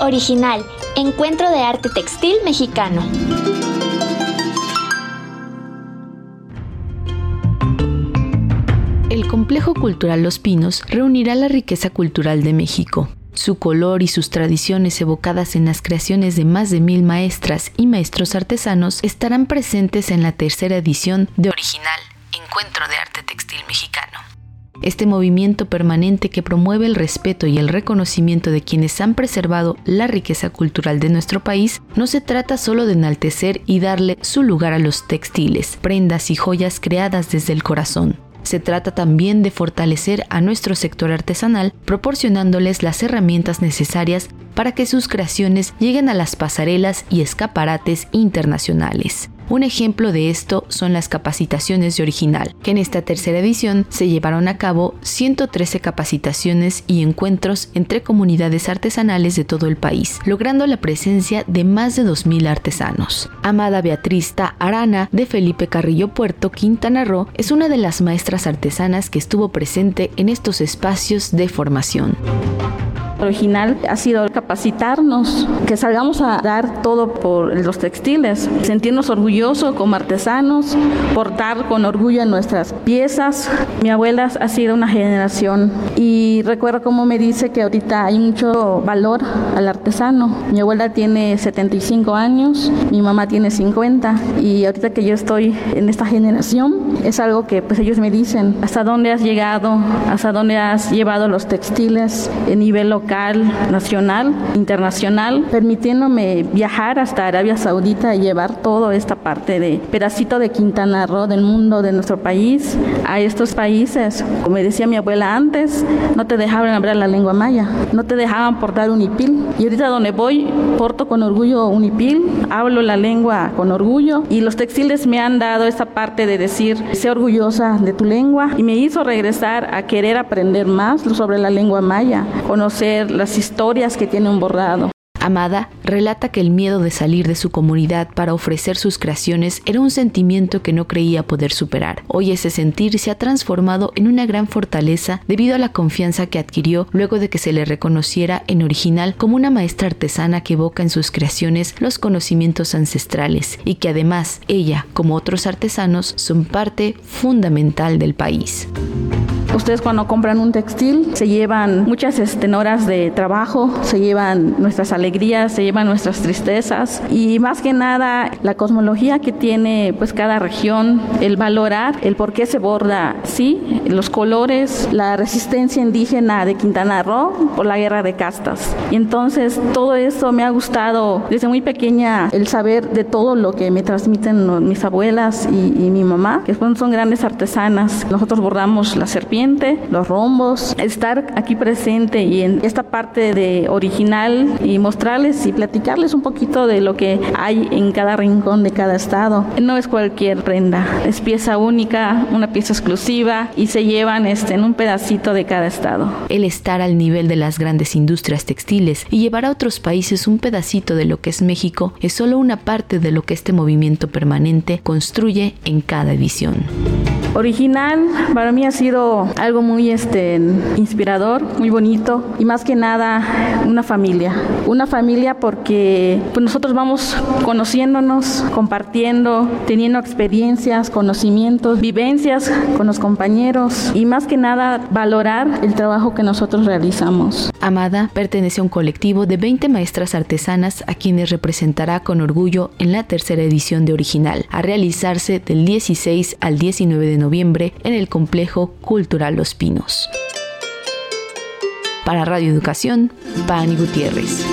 Original, Encuentro de Arte Textil Mexicano. El Complejo Cultural Los Pinos reunirá la riqueza cultural de México. Su color y sus tradiciones evocadas en las creaciones de más de mil maestras y maestros artesanos estarán presentes en la tercera edición de Original, Encuentro de Arte Textil Mexicano. Este movimiento permanente que promueve el respeto y el reconocimiento de quienes han preservado la riqueza cultural de nuestro país no se trata solo de enaltecer y darle su lugar a los textiles, prendas y joyas creadas desde el corazón. Se trata también de fortalecer a nuestro sector artesanal, proporcionándoles las herramientas necesarias para que sus creaciones lleguen a las pasarelas y escaparates internacionales. Un ejemplo de esto son las capacitaciones de original, que en esta tercera edición se llevaron a cabo 113 capacitaciones y encuentros entre comunidades artesanales de todo el país, logrando la presencia de más de 2.000 artesanos. Amada Beatriz Arana de Felipe Carrillo Puerto, Quintana Roo, es una de las maestras artesanas que estuvo presente en estos espacios de formación original ha sido capacitarnos, que salgamos a dar todo por los textiles, sentirnos orgullosos como artesanos, portar con orgullo nuestras piezas. Mi abuela ha sido una generación y recuerdo cómo me dice que ahorita hay mucho valor al artesano. Mi abuela tiene 75 años, mi mamá tiene 50 y ahorita que yo estoy en esta generación es algo que pues ellos me dicen, hasta dónde has llegado, hasta dónde has llevado los textiles en nivel local nacional, internacional, permitiéndome viajar hasta Arabia Saudita y llevar toda esta parte de pedacito de Quintana Roo, del mundo, de nuestro país, a estos países. Como decía mi abuela antes, no te dejaban hablar la lengua maya, no te dejaban portar un unipil. Y ahorita donde voy, porto con orgullo un unipil, hablo la lengua con orgullo y los textiles me han dado esa parte de decir, sé orgullosa de tu lengua y me hizo regresar a querer aprender más sobre la lengua maya, conocer las historias que tiene un bordado. Amada relata que el miedo de salir de su comunidad para ofrecer sus creaciones era un sentimiento que no creía poder superar. Hoy ese sentir se ha transformado en una gran fortaleza debido a la confianza que adquirió luego de que se le reconociera en original como una maestra artesana que evoca en sus creaciones los conocimientos ancestrales y que además ella, como otros artesanos, son parte fundamental del país. Ustedes cuando compran un textil se llevan muchas este, horas de trabajo, se llevan nuestras alegrías, se llevan nuestras tristezas y más que nada la cosmología que tiene pues cada región, el valorar el por qué se borda, sí, los colores, la resistencia indígena de Quintana Roo por la guerra de castas. Y entonces todo eso me ha gustado desde muy pequeña el saber de todo lo que me transmiten mis abuelas y, y mi mamá, que son grandes artesanas. Nosotros bordamos la serpiente los rombos, estar aquí presente y en esta parte de original y mostrarles y platicarles un poquito de lo que hay en cada rincón de cada estado. No es cualquier prenda, es pieza única, una pieza exclusiva y se llevan este, en un pedacito de cada estado. El estar al nivel de las grandes industrias textiles y llevar a otros países un pedacito de lo que es México es solo una parte de lo que este movimiento permanente construye en cada edición. Original para mí ha sido algo muy este, inspirador, muy bonito y más que nada una familia. Una familia porque pues, nosotros vamos conociéndonos, compartiendo, teniendo experiencias, conocimientos, vivencias con los compañeros y más que nada valorar el trabajo que nosotros realizamos. Amada pertenece a un colectivo de 20 maestras artesanas a quienes representará con orgullo en la tercera edición de Original, a realizarse del 16 al 19 de noviembre en el complejo cultural Los Pinos. Para Radio Educación, Pani Gutiérrez.